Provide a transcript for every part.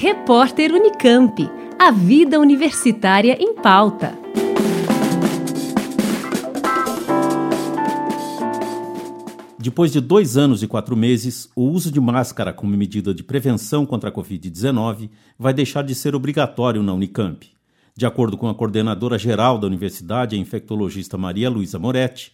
Repórter Unicamp. A vida universitária em pauta. Depois de dois anos e quatro meses, o uso de máscara como medida de prevenção contra a Covid-19 vai deixar de ser obrigatório na Unicamp. De acordo com a coordenadora geral da universidade, a infectologista Maria Luísa Moretti,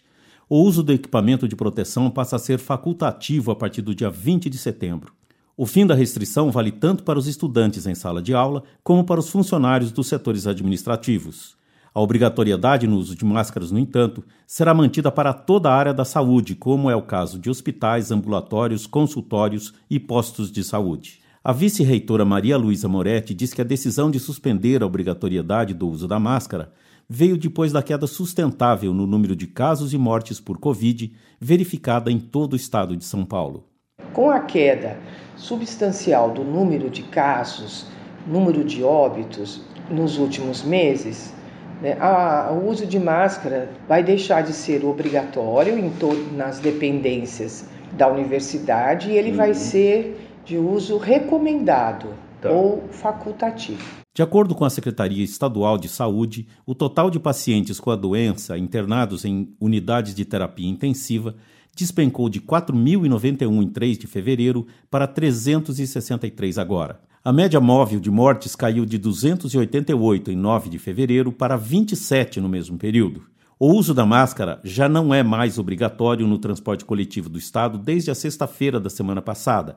o uso do equipamento de proteção passa a ser facultativo a partir do dia 20 de setembro. O fim da restrição vale tanto para os estudantes em sala de aula como para os funcionários dos setores administrativos. A obrigatoriedade no uso de máscaras, no entanto, será mantida para toda a área da saúde, como é o caso de hospitais, ambulatórios, consultórios e postos de saúde. A vice-reitora Maria Luísa Moretti diz que a decisão de suspender a obrigatoriedade do uso da máscara veio depois da queda sustentável no número de casos e mortes por Covid verificada em todo o estado de São Paulo. Com a queda substancial do número de casos, número de óbitos nos últimos meses, né, a, o uso de máscara vai deixar de ser obrigatório em nas dependências da universidade e ele uhum. vai ser de uso recomendado tá. ou facultativo. De acordo com a Secretaria Estadual de Saúde, o total de pacientes com a doença internados em unidades de terapia intensiva despencou de 4.091 em 3 de fevereiro para 363 agora. A média móvel de mortes caiu de 288 em 9 de fevereiro para 27 no mesmo período. O uso da máscara já não é mais obrigatório no transporte coletivo do estado desde a sexta-feira da semana passada.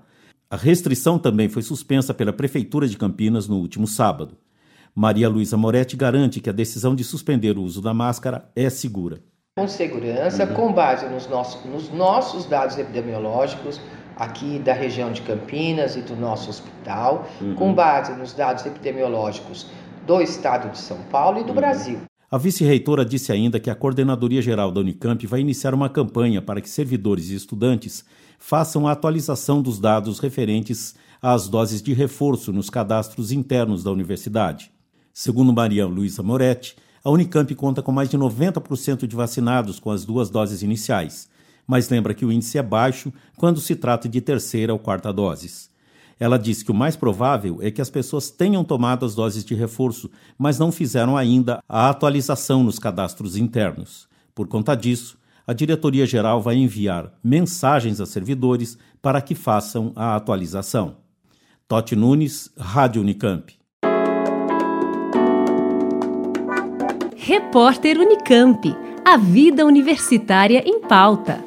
A restrição também foi suspensa pela Prefeitura de Campinas no último sábado. Maria Luísa Moretti garante que a decisão de suspender o uso da máscara é segura com segurança, uhum. com base nos nossos, nos nossos dados epidemiológicos aqui da região de Campinas e do nosso hospital, uhum. com base nos dados epidemiológicos do estado de São Paulo e do uhum. Brasil. A vice-reitora disse ainda que a Coordenadoria Geral da Unicamp vai iniciar uma campanha para que servidores e estudantes façam a atualização dos dados referentes às doses de reforço nos cadastros internos da universidade. Segundo Maria Luísa Moretti, a Unicamp conta com mais de 90% de vacinados com as duas doses iniciais, mas lembra que o índice é baixo quando se trata de terceira ou quarta doses. Ela diz que o mais provável é que as pessoas tenham tomado as doses de reforço, mas não fizeram ainda a atualização nos cadastros internos. Por conta disso, a diretoria geral vai enviar mensagens a servidores para que façam a atualização. Totti Nunes, Rádio Unicamp. Repórter Unicamp. A vida universitária em pauta.